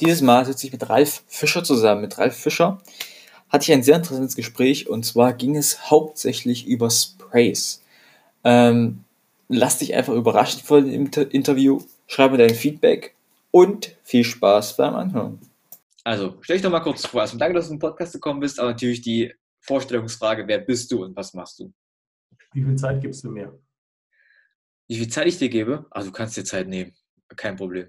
Dieses Mal sitze ich mit Ralf Fischer zusammen. Mit Ralf Fischer hatte ich ein sehr interessantes Gespräch und zwar ging es hauptsächlich über Sprays. Ähm, lass dich einfach überraschen vor dem Inter Interview, schreibe dein Feedback und viel Spaß beim Anhören. Also, stell dich doch mal kurz vor. Also, danke, dass du im Podcast gekommen bist, aber natürlich die Vorstellungsfrage, wer bist du und was machst du? Wie viel Zeit gibst du mir? Wie viel Zeit ich dir gebe? Also, du kannst dir Zeit nehmen. Kein Problem.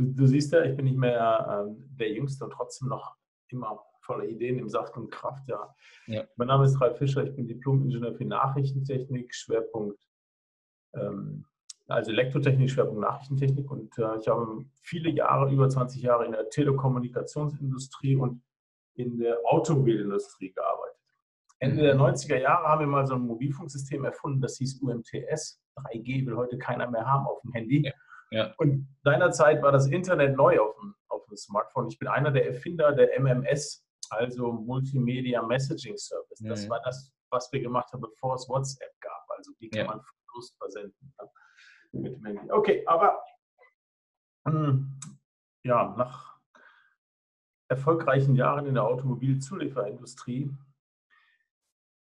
Du, du siehst ja, ich bin nicht mehr äh, der Jüngste und trotzdem noch immer voller Ideen im Saft und Kraft. Ja. ja. Mein Name ist Ralf Fischer, ich bin Diplom-Ingenieur für Nachrichtentechnik, Schwerpunkt, ähm, also Elektrotechnik, Schwerpunkt Nachrichtentechnik und äh, ich habe viele Jahre, über 20 Jahre in der Telekommunikationsindustrie und in der Automobilindustrie gearbeitet. Ende der 90er mhm. Jahre haben wir mal so ein Mobilfunksystem erfunden, das hieß UMTS. 3G will heute keiner mehr haben auf dem Handy. Ja. Ja. Und seinerzeit war das Internet neu auf dem, auf dem Smartphone. Ich bin einer der Erfinder der MMS, also Multimedia Messaging Service. Das mhm. war das, was wir gemacht haben, bevor es WhatsApp gab. Also die kann ja. man Verlust versenden ne? mit Handy. Okay, aber hm, ja, nach erfolgreichen Jahren in der Automobilzulieferindustrie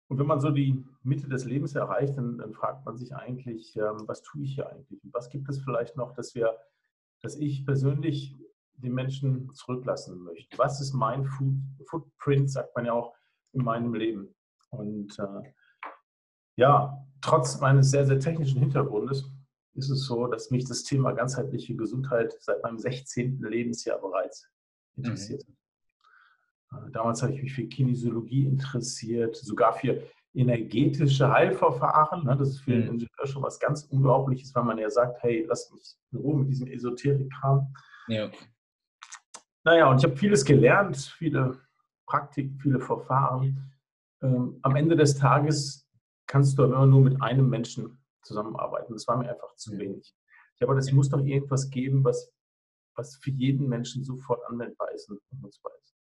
und wenn man so die Mitte des Lebens erreicht, dann, dann fragt man sich eigentlich, ähm, was tue ich hier eigentlich? Und was gibt es vielleicht noch, dass wir, dass ich persönlich den Menschen zurücklassen möchte? Was ist mein Food, Footprint, sagt man ja auch, in meinem Leben? Und äh, ja, trotz meines sehr, sehr technischen Hintergrundes ist es so, dass mich das Thema ganzheitliche Gesundheit seit meinem 16. Lebensjahr bereits interessiert. Mhm. Äh, damals habe ich mich für Kinesiologie interessiert, sogar für energetische Heilverfahren. Ne? Das ist für den mhm. Ingenieur schon was ganz Unglaubliches, weil man ja sagt, hey, lass mich in Ruhe mit diesem Esoterik-Kram. Ja. Naja, und ich habe vieles gelernt, viele Praktik, viele Verfahren. Ähm, am Ende des Tages kannst du aber immer nur mit einem Menschen zusammenarbeiten. Das war mir einfach zu wenig. Ich habe das muss doch irgendwas geben, was, was für jeden Menschen sofort anwendbar ist und nutzbar ist.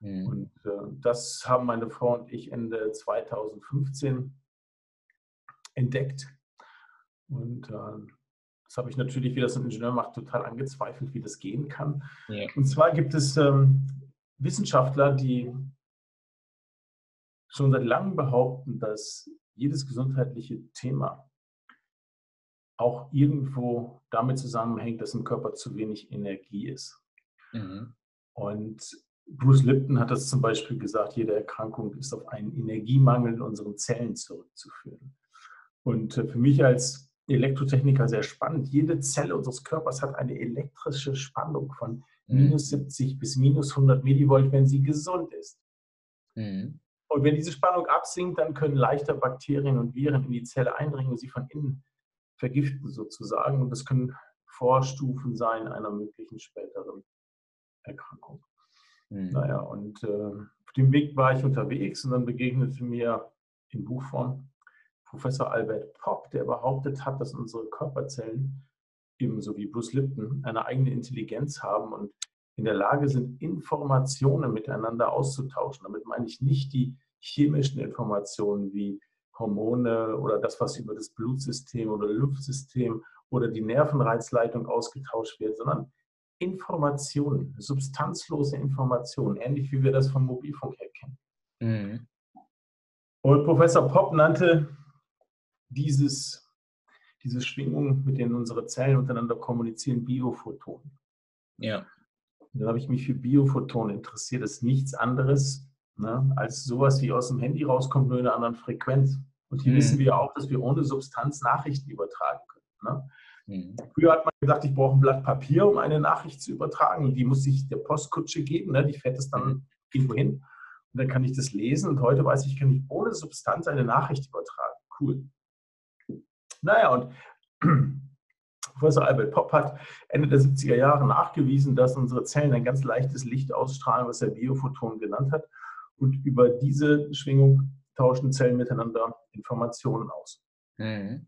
Mhm. Und äh, das haben meine Frau und ich Ende 2015 entdeckt. Und äh, das habe ich natürlich, wie das ein Ingenieur macht, total angezweifelt, wie das gehen kann. Ja. Und zwar gibt es ähm, Wissenschaftler, die schon seit langem behaupten, dass jedes gesundheitliche Thema auch irgendwo damit zusammenhängt, dass im Körper zu wenig Energie ist. Mhm. Und Bruce Lipton hat das zum Beispiel gesagt, jede Erkrankung ist auf einen Energiemangel in unseren Zellen zurückzuführen. Und äh, für mich als Elektrotechniker sehr spannend. Jede Zelle unseres Körpers hat eine elektrische Spannung von mhm. minus 70 bis minus 100 Millivolt, wenn sie gesund ist. Mhm. Und wenn diese Spannung absinkt, dann können leichter Bakterien und Viren in die Zelle eindringen und sie von innen vergiften sozusagen. Und das können Vorstufen sein einer möglichen späteren Erkrankung. Mhm. Naja, und äh, auf dem Weg war ich unterwegs und dann begegnete mir in Buchform Professor Albert Popp, der behauptet hat, dass unsere Körperzellen ebenso wie Bruce Lipton eine eigene Intelligenz haben und in der Lage sind, Informationen miteinander auszutauschen. Damit meine ich nicht die chemischen Informationen wie Hormone oder das, was über das Blutsystem oder Lymphsystem oder die Nervenreizleitung ausgetauscht wird, sondern Informationen, substanzlose Informationen, ähnlich wie wir das vom Mobilfunk her kennen. Mhm. Und Professor Popp nannte dieses, diese Schwingung, mit denen unsere Zellen untereinander kommunizieren, Biophotonen. Ja. Und dann habe ich mich für Biophotonen interessiert. Das ist nichts anderes ne, als sowas, wie aus dem Handy rauskommt, nur in einer anderen Frequenz. Und hier mhm. wissen wir auch, dass wir ohne Substanz Nachrichten übertragen können. Ne? Mhm. Früher hat man gesagt, ich brauche ein Blatt Papier, um eine Nachricht zu übertragen. Die muss ich der Postkutsche geben, ne? die fährt es dann mhm. irgendwo hin. Und dann kann ich das lesen. Und heute weiß ich, kann ich ohne Substanz eine Nachricht übertragen. Cool. Naja, und Professor Albert Popp hat Ende der 70er Jahre nachgewiesen, dass unsere Zellen ein ganz leichtes Licht ausstrahlen, was er Biophoton genannt hat. Und über diese Schwingung tauschen Zellen miteinander Informationen aus. Mhm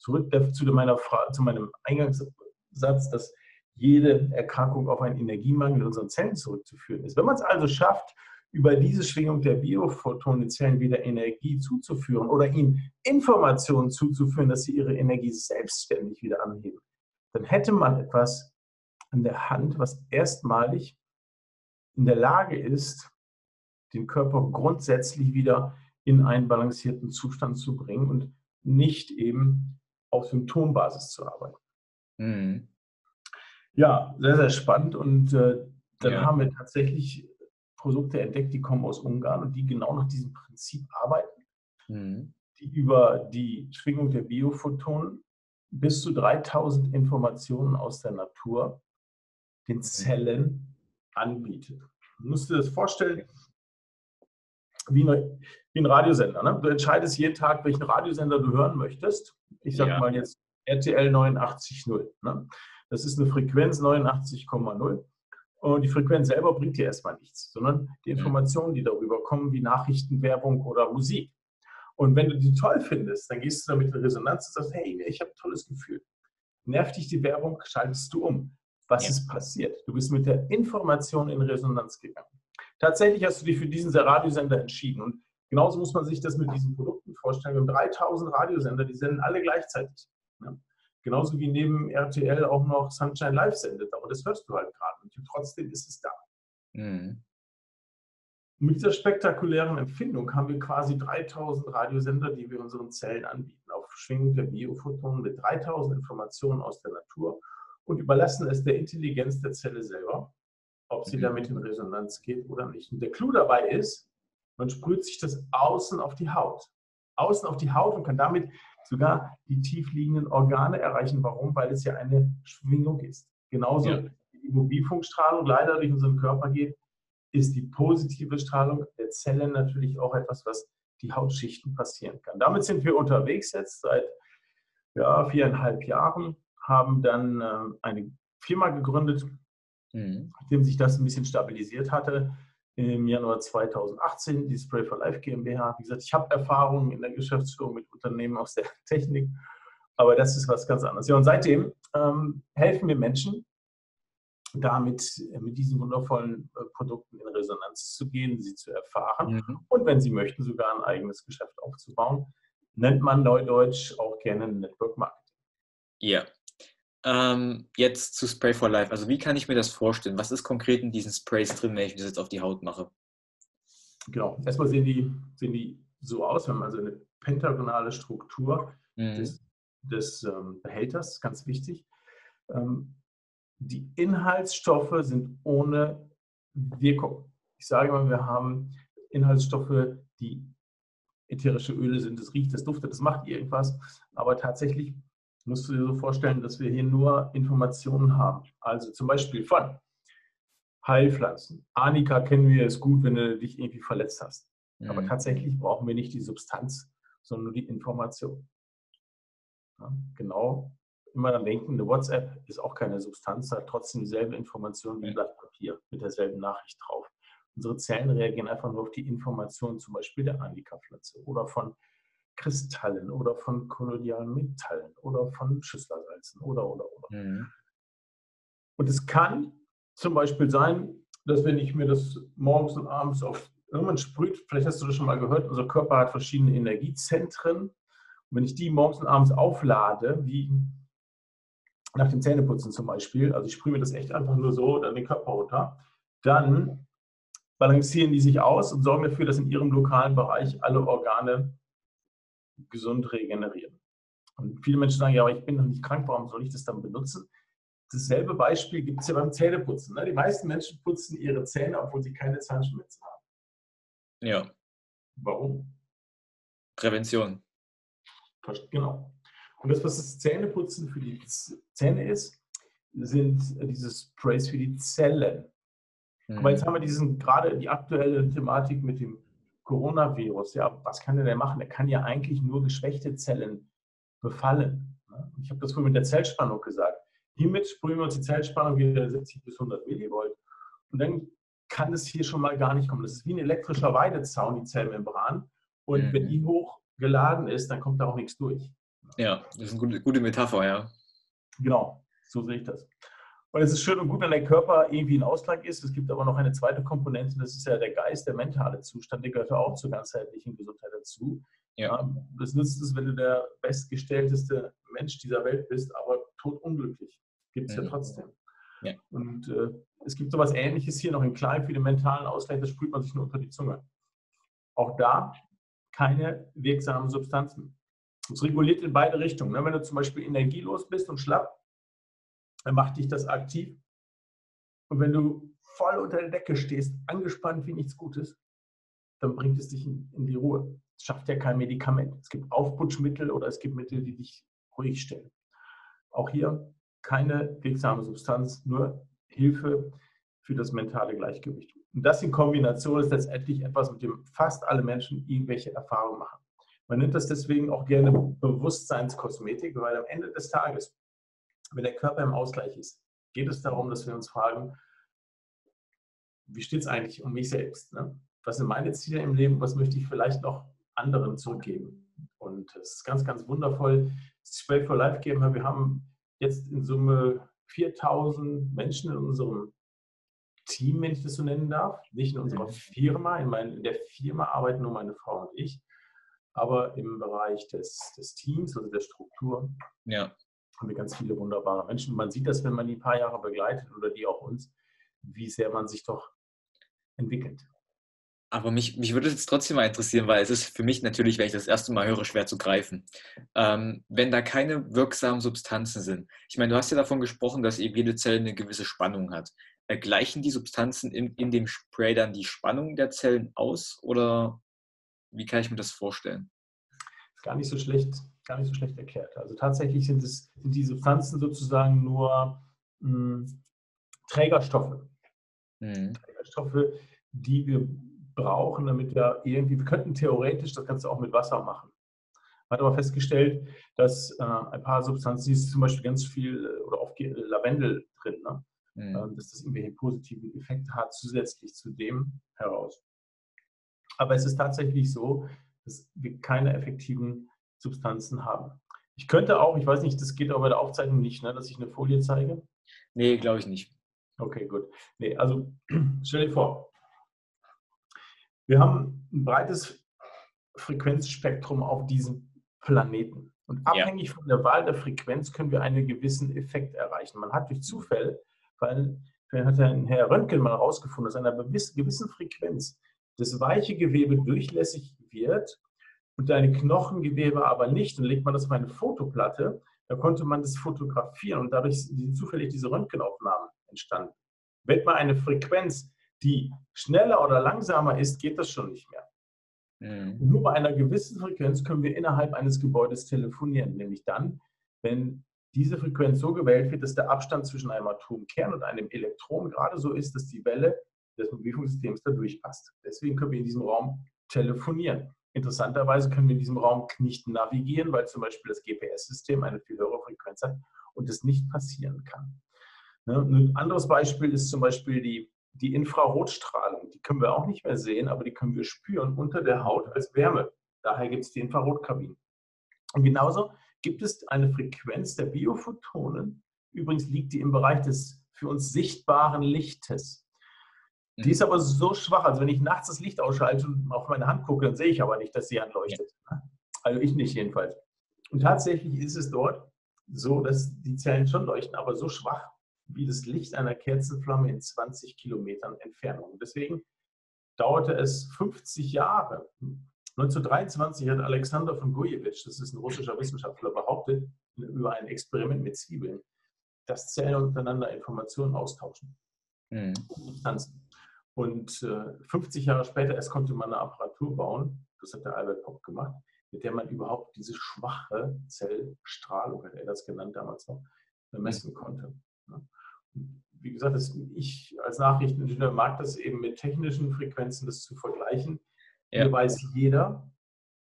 zurück zu, meiner zu meinem Eingangssatz, dass jede Erkrankung auf einen Energiemangel in unseren Zellen zurückzuführen ist. Wenn man es also schafft, über diese Schwingung der Biophotonen Zellen wieder Energie zuzuführen oder ihnen Informationen zuzuführen, dass sie ihre Energie selbstständig wieder anheben, dann hätte man etwas, an der Hand, was erstmalig in der Lage ist, den Körper grundsätzlich wieder in einen balancierten Zustand zu bringen und nicht eben auf Symptombasis zu arbeiten. Mhm. Ja, sehr, sehr spannend. Und äh, dann ja. haben wir tatsächlich Produkte entdeckt, die kommen aus Ungarn und die genau nach diesem Prinzip arbeiten, mhm. die über die Schwingung der Biophotonen bis zu 3000 Informationen aus der Natur den mhm. Zellen anbietet. Du musst dir das vorstellen, wie, eine, wie ein Radiosender. Ne? Du entscheidest jeden Tag, welchen Radiosender du hören möchtest. Ich sage ja. mal jetzt RTL 89.0. Ne? Das ist eine Frequenz 89,0. Und die Frequenz selber bringt dir erstmal nichts, sondern die Informationen, die darüber kommen, wie Nachrichten, Werbung oder Musik. Und wenn du die toll findest, dann gehst du damit in Resonanz und sagst, hey, ich habe ein tolles Gefühl. Nervt dich die Werbung, schaltest du um. Was ja. ist passiert? Du bist mit der Information in Resonanz gegangen. Tatsächlich hast du dich für diesen Radiosender entschieden. Und genauso muss man sich das mit diesen Produkten vorstellen. Wir haben 3000 Radiosender, die senden alle gleichzeitig. Ja. Genauso wie neben RTL auch noch Sunshine Live sendet. Aber das hörst du halt gerade. Und trotzdem ist es da. Mhm. Mit dieser spektakulären Empfindung haben wir quasi 3000 Radiosender, die wir unseren Zellen anbieten, auf Schwingung der Biophotonen mit 3000 Informationen aus der Natur und überlassen es der Intelligenz der Zelle selber, ob sie damit in Resonanz geht oder nicht. Und der Clou dabei ist, man sprüht sich das außen auf die Haut. Außen auf die Haut und kann damit sogar die tiefliegenden Organe erreichen. Warum? Weil es ja eine Schwingung ist. Genauso ja. wie die Mobilfunkstrahlung leider durch unseren Körper geht, ist die positive Strahlung der Zellen natürlich auch etwas, was die Hautschichten passieren kann. Damit sind wir unterwegs jetzt seit ja, viereinhalb Jahren, haben dann äh, eine Firma gegründet, mhm. nachdem sich das ein bisschen stabilisiert hatte. Im Januar 2018 die Spray for Life GmbH. Wie gesagt, ich habe Erfahrungen in der Geschäftsführung mit Unternehmen aus der Technik, aber das ist was ganz anderes. Ja, und seitdem ähm, helfen wir Menschen, damit äh, mit diesen wundervollen äh, Produkten in Resonanz zu gehen, sie zu erfahren mhm. und wenn sie möchten, sogar ein eigenes Geschäft aufzubauen. Nennt man neudeutsch auch gerne Network Marketing. Ja. Ähm, jetzt zu Spray for Life. Also wie kann ich mir das vorstellen? Was ist konkret in diesen Sprays drin, wenn ich das jetzt auf die Haut mache? Genau. Erstmal sehen die, sehen die so aus. Wir haben also eine pentagonale Struktur mhm. des, des ähm, Behälters, ganz wichtig. Ähm, die Inhaltsstoffe sind ohne Wirkung. Ich sage mal, wir haben Inhaltsstoffe, die ätherische Öle sind, das riecht, das duftet, das macht irgendwas. Aber tatsächlich musst du dir so vorstellen, dass wir hier nur Informationen haben. Also zum Beispiel von Heilpflanzen. Arnika kennen wir es gut, wenn du dich irgendwie verletzt hast. Mhm. Aber tatsächlich brauchen wir nicht die Substanz, sondern nur die Information. Ja, genau immer daran denken, eine WhatsApp ist auch keine Substanz, hat trotzdem dieselbe Information wie ein Blatt Papier mit derselben Nachricht drauf. Unsere Zellen reagieren einfach nur auf die Information zum Beispiel der Annika-Pflanze oder von Kristallen oder von kolonialen Metallen oder von Schüsslersalzen oder, oder, oder. Mhm. Und es kann zum Beispiel sein, dass wenn ich mir das morgens und abends auf irgendwann sprüht, vielleicht hast du das schon mal gehört, unser Körper hat verschiedene Energiezentren. Und wenn ich die morgens und abends auflade, wie nach dem Zähneputzen zum Beispiel, also ich sprühe mir das echt einfach nur so dann den Körper runter, dann balancieren die sich aus und sorgen dafür, dass in ihrem lokalen Bereich alle Organe gesund regenerieren. Und viele Menschen sagen, ja, aber ich bin noch nicht krank, warum soll ich das dann benutzen? Dasselbe Beispiel gibt es ja beim Zähneputzen. Ne? Die meisten Menschen putzen ihre Zähne, obwohl sie keine Zahnschmerzen haben. Ja. Warum? Prävention. Genau. Und das, was das Zähneputzen für die Zähne ist, sind diese Sprays für die Zellen. Mhm. Aber jetzt haben wir diesen, gerade die aktuelle Thematik mit dem Coronavirus. Ja, was kann der denn machen? Er kann ja eigentlich nur geschwächte Zellen befallen. Ich habe das vorhin mit der Zellspannung gesagt. Hiermit sprühen wir uns die Zellspannung wieder 70 bis 100 Millivolt. Und dann kann es hier schon mal gar nicht kommen. Das ist wie ein elektrischer Weidezaun, die Zellmembran. Und mhm. wenn die hoch geladen ist, dann kommt da auch nichts durch. Ja, das ist eine gute, gute Metapher, ja. Genau, so sehe ich das. Und es ist schön und gut, wenn der Körper irgendwie in Ausgleich ist. Es gibt aber noch eine zweite Komponente, das ist ja der Geist, der mentale Zustand, der gehört ja auch zur ganzheitlichen Gesundheit dazu. Ja. Das nützt es, wenn du der bestgestellteste Mensch dieser Welt bist, aber totunglücklich. Gibt es mhm. ja trotzdem. Ja. Und äh, es gibt sowas ähnliches hier noch in klein für den mentalen Ausgleich, das sprüht man sich nur unter die Zunge. Auch da keine wirksamen Substanzen. Es reguliert in beide Richtungen. Ne? Wenn du zum Beispiel energielos bist und schlapp, dann macht dich das aktiv. Und wenn du voll unter der Decke stehst, angespannt wie nichts Gutes, dann bringt es dich in, in die Ruhe. Es schafft ja kein Medikament. Es gibt Aufputschmittel oder es gibt Mittel, die dich ruhig stellen. Auch hier keine wirksame Substanz, nur Hilfe für das mentale Gleichgewicht. Und das in Kombination ist letztendlich etwas, mit dem fast alle Menschen irgendwelche Erfahrungen machen. Man nennt das deswegen auch gerne Bewusstseinskosmetik, weil am Ende des Tages, wenn der Körper im Ausgleich ist, geht es darum, dass wir uns fragen, wie steht es eigentlich um mich selbst? Ne? Was sind meine Ziele im Leben? Was möchte ich vielleicht noch anderen zurückgeben? Und es ist ganz, ganz wundervoll. Spray for Life GmbH, wir haben jetzt in Summe 4000 Menschen in unserem Team, wenn ich das so nennen darf. Nicht in unserer mhm. Firma. In, mein, in der Firma arbeiten nur meine Frau und ich aber im Bereich des, des Teams, also der Struktur, ja. Haben wir ganz viele wunderbare Menschen. Man sieht das, wenn man die ein paar Jahre begleitet oder die auch uns, wie sehr man sich doch entwickelt. Aber mich, mich würde es trotzdem mal interessieren, weil es ist für mich natürlich, wenn ich das erste Mal höre, schwer zu greifen. Ähm, wenn da keine wirksamen Substanzen sind. Ich meine, du hast ja davon gesprochen, dass eben jede Zelle eine gewisse Spannung hat. Äh, gleichen die Substanzen in, in dem Spray dann die Spannung der Zellen aus oder wie kann ich mir das vorstellen? Gar nicht so schlecht, gar nicht so schlecht erklärt. Also tatsächlich sind es sind die Substanzen sozusagen nur mh, hm, Trägerstoffe. Mhm. Trägerstoffe, die wir brauchen, damit wir irgendwie, wir könnten theoretisch das Ganze auch mit Wasser machen. Man hat aber festgestellt, dass äh, ein paar Substanzen, ist zum Beispiel ganz viel äh, oder oft Lavendel drin, ne? mhm. äh, dass das irgendwelche positiven Effekte hat, zusätzlich zu dem heraus. Aber es ist tatsächlich so, dass wir keine effektiven Substanzen haben. Ich könnte auch, ich weiß nicht, das geht aber bei der Aufzeichnung nicht, ne, dass ich eine Folie zeige. Nee, glaube ich nicht. Okay, gut. Nee, also stell dir vor, wir haben ein breites Frequenzspektrum auf diesem Planeten. Und abhängig ja. von der Wahl der Frequenz können wir einen gewissen Effekt erreichen. Man hat durch Zufall, weil hat Herr Röntgen mal herausgefunden, dass einer gewissen Frequenz das weiche Gewebe durchlässig wird und deine Knochengewebe aber nicht, dann legt man das auf eine Fotoplatte, da konnte man das fotografieren und dadurch sind zufällig diese Röntgenaufnahmen entstanden. Wählt man eine Frequenz, die schneller oder langsamer ist, geht das schon nicht mehr. Mhm. nur bei einer gewissen Frequenz können wir innerhalb eines Gebäudes telefonieren, nämlich dann, wenn diese Frequenz so gewählt wird, dass der Abstand zwischen einem Atomkern und einem Elektron gerade so ist, dass die Welle des Mobilfunksystems da durchpasst. Deswegen können wir in diesem Raum telefonieren. Interessanterweise können wir in diesem Raum nicht navigieren, weil zum Beispiel das GPS-System eine viel höhere Frequenz hat und es nicht passieren kann. Ne, ein anderes Beispiel ist zum Beispiel die, die Infrarotstrahlung. Die können wir auch nicht mehr sehen, aber die können wir spüren unter der Haut als Wärme. Daher gibt es die Infrarotkabinen. Und genauso gibt es eine Frequenz der Biophotonen. Übrigens liegt die im Bereich des für uns sichtbaren Lichtes. Die mhm. ist aber so schwach, also wenn ich nachts das Licht ausschalte und auf meine Hand gucke, dann sehe ich aber nicht, dass sie anleuchtet. Ja. Also ich nicht jedenfalls. Und tatsächlich ist es dort so, dass die Zellen schon leuchten, aber so schwach wie das Licht einer Kerzenflamme in 20 Kilometern Entfernung. Deswegen dauerte es 50 Jahre. 1923 hat Alexander von Gojewitsch, das ist ein russischer Wissenschaftler, behauptet, über ein Experiment mit Zwiebeln, dass Zellen untereinander Informationen austauschen. Mhm. Substanzen. Und äh, 50 Jahre später erst konnte man eine Apparatur bauen, das hat der Albert Popp gemacht, mit der man überhaupt diese schwache Zellstrahlung, hat er das genannt damals noch, messen konnte. Ja. Wie gesagt, das, ich als Nachrichteningenieur mag das eben mit technischen Frequenzen das zu vergleichen. Ja. Hier weiß jeder,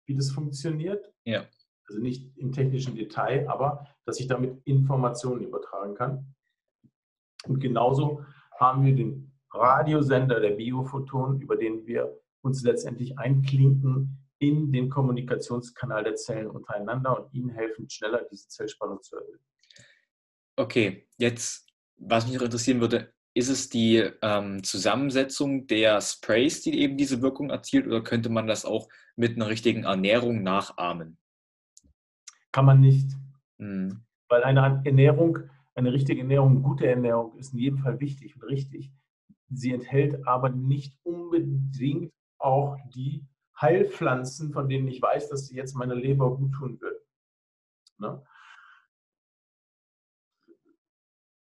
wie das funktioniert. Ja. Also nicht im technischen Detail, aber dass ich damit Informationen übertragen kann. Und genauso haben wir den Radiosender der Biophotonen, über den wir uns letztendlich einklinken in den Kommunikationskanal der Zellen untereinander und ihnen helfen, schneller diese Zellspannung zu erhöhen. Okay, jetzt, was mich noch interessieren würde, ist es die ähm, Zusammensetzung der Sprays, die eben diese Wirkung erzielt, oder könnte man das auch mit einer richtigen Ernährung nachahmen? Kann man nicht. Mhm. Weil eine Ernährung eine richtige Ernährung, gute Ernährung ist in jedem Fall wichtig und richtig. Sie enthält aber nicht unbedingt auch die Heilpflanzen, von denen ich weiß, dass sie jetzt meiner Leber gut tun würden. Ne?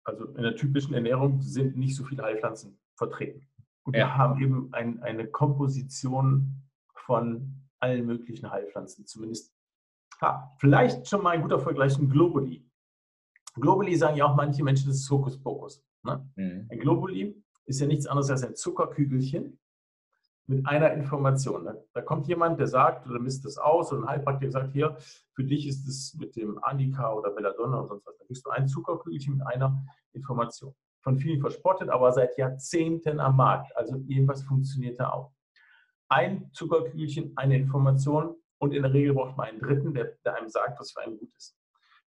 Also in der typischen Ernährung sind nicht so viele Heilpflanzen vertreten. Und ja. wir haben eben ein, eine Komposition von allen möglichen Heilpflanzen. Zumindest, ha, vielleicht schon mal ein guter Vergleich ein Globuli. Globuli sagen ja auch manche Menschen, das ist Hokuspokus. Ne? Mhm. Ein Globuli ist ja nichts anderes als ein Zuckerkügelchen mit einer Information. Ne? Da kommt jemand, der sagt oder misst das aus und ein Heilpraktiker sagt, hier, für dich ist es mit dem Anika oder Belladonna oder sonst was. Da kriegst du ein Zuckerkügelchen mit einer Information. Von vielen verspottet, aber seit Jahrzehnten am Markt. Also irgendwas funktioniert da auch. Ein Zuckerkügelchen, eine Information und in der Regel braucht man einen dritten, der, der einem sagt, was für einen gut ist.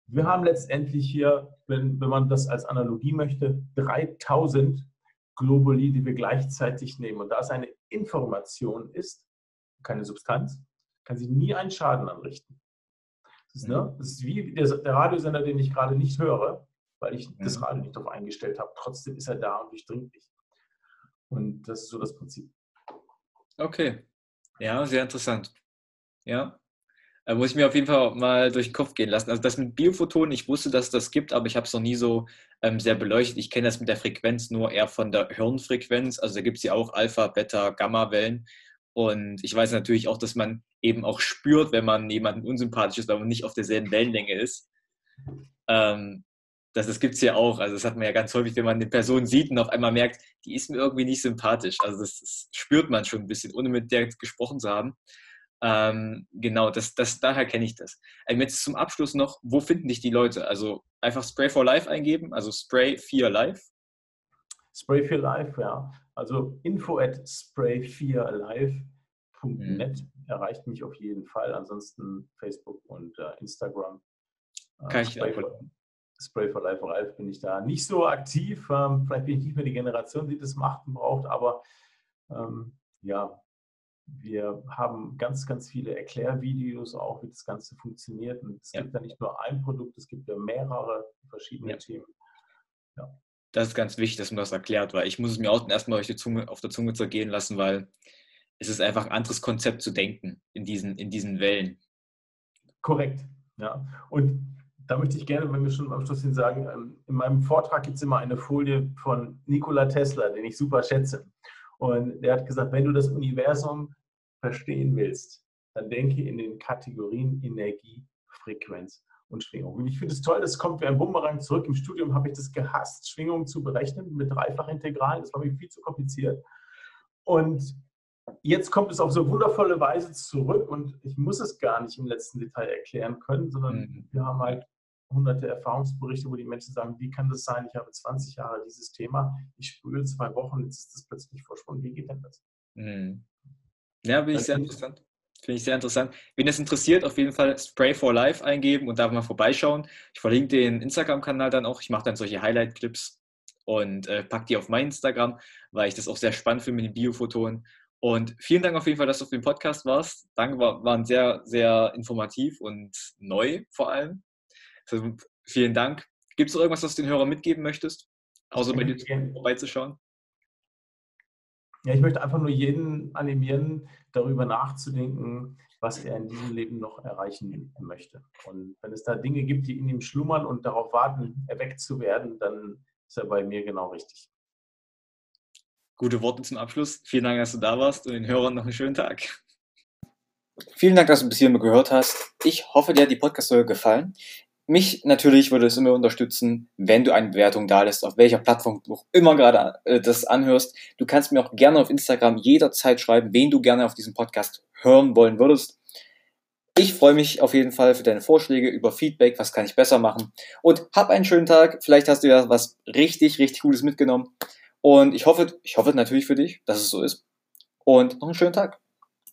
Wir haben letztendlich hier, wenn, wenn man das als Analogie möchte, 3000 Globuli, die wir gleichzeitig nehmen. Und da es eine Information ist, keine Substanz, kann sie nie einen Schaden anrichten. Das ist, ne, das ist wie der, der, Radiosender, den ich gerade nicht höre, weil ich das mhm. Radio nicht darauf eingestellt habe. Trotzdem ist er da und durchdringt mich. Und das ist so das Prinzip. Okay. Ja, sehr interessant. Ja. Da muss ich mir auf jeden Fall mal durch den Kopf gehen lassen. Also das mit Biophotonen, ich wusste, dass das gibt, aber ich habe es noch nie so ähm, sehr beleuchtet. Ich kenne das mit der Frequenz nur eher von der Hirnfrequenz. Also da gibt es ja auch Alpha, Beta, Gamma-Wellen. Und ich weiß natürlich auch, dass man eben auch spürt, wenn man jemanden unsympathisch ist, weil man nicht auf derselben Wellenlänge ist. Ähm, das, das gibt es ja auch. Also das hat man ja ganz häufig, wenn man eine Person sieht und auf einmal merkt, die ist mir irgendwie nicht sympathisch. Also das, das spürt man schon ein bisschen, ohne mit der gesprochen zu haben. Ähm, genau, das, das, daher kenne ich das. Ähm, jetzt zum Abschluss noch, wo finden dich die Leute? Also einfach Spray for Life eingeben, also Spray 4 Life. Spray 4 Life, ja. Also info at spray4life.net mhm. erreicht mich auf jeden Fall. Ansonsten Facebook und äh, Instagram. Äh, Kann ich Spray for, Spray for Life Ralf bin ich da nicht so aktiv. Ähm, vielleicht bin ich nicht mehr die Generation, die das macht und braucht, aber ähm, ja, wir haben ganz, ganz viele Erklärvideos auch, wie das Ganze funktioniert. Und es ja. gibt ja nicht nur ein Produkt, es gibt ja mehrere verschiedene ja. Themen. Ja. Das ist ganz wichtig, dass man das erklärt, weil ich muss es mir auch erstmal auf, Zunge, auf der Zunge zergehen lassen, weil es ist einfach ein anderes Konzept zu denken in diesen, in diesen Wellen. Korrekt, ja. Und da möchte ich gerne, wenn wir schon am Schluss hin sagen, ähm, in meinem Vortrag gibt es immer eine Folie von Nikola Tesla, den ich super schätze. Und der hat gesagt, wenn du das Universum verstehen willst, dann denke in den Kategorien Energie, Frequenz und Schwingung. Und ich finde es toll, das kommt wie ein Bumerang zurück. Im Studium habe ich das gehasst, Schwingungen zu berechnen mit Dreifachintegralen. Das war mir viel zu kompliziert. Und jetzt kommt es auf so wundervolle Weise zurück und ich muss es gar nicht im letzten Detail erklären können, sondern mhm. wir haben halt hunderte Erfahrungsberichte, wo die Menschen sagen, wie kann das sein? Ich habe 20 Jahre dieses Thema, ich spüre zwei Wochen, jetzt ist das plötzlich verschwunden. Wie geht denn das? Mhm. Ja, bin ich sehr interessant. Finde ich sehr interessant. Wenn es interessiert, auf jeden Fall Spray for Life eingeben und da mal vorbeischauen. Ich verlinke den Instagram-Kanal dann auch. Ich mache dann solche Highlight-Clips und äh, packe die auf mein Instagram, weil ich das auch sehr spannend finde mit den Biophotonen. Und vielen Dank auf jeden Fall, dass du auf dem Podcast warst. Danke, war, waren sehr, sehr informativ und neu vor allem. Also, vielen Dank. Gibt es noch irgendwas, was du den Hörern mitgeben möchtest? Außer bei dir vorbeizuschauen? Ja, ich möchte einfach nur jeden animieren, darüber nachzudenken, was er in diesem Leben noch erreichen möchte. Und wenn es da Dinge gibt, die in ihm schlummern und darauf warten, erweckt zu werden, dann ist er bei mir genau richtig. Gute Worte zum Abschluss. Vielen Dank, dass du da warst und den Hörern noch einen schönen Tag. Vielen Dank, dass du bis hierhin gehört hast. Ich hoffe, dir hat die Podcast-Folge gefallen. Mich natürlich würde es immer unterstützen, wenn du eine Bewertung da lässt, auf welcher Plattform du auch immer gerade äh, das anhörst. Du kannst mir auch gerne auf Instagram jederzeit schreiben, wen du gerne auf diesem Podcast hören wollen würdest. Ich freue mich auf jeden Fall für deine Vorschläge über Feedback, was kann ich besser machen. Und hab einen schönen Tag. Vielleicht hast du ja was richtig, richtig Gutes mitgenommen. Und ich hoffe, ich hoffe natürlich für dich, dass es so ist. Und noch einen schönen Tag.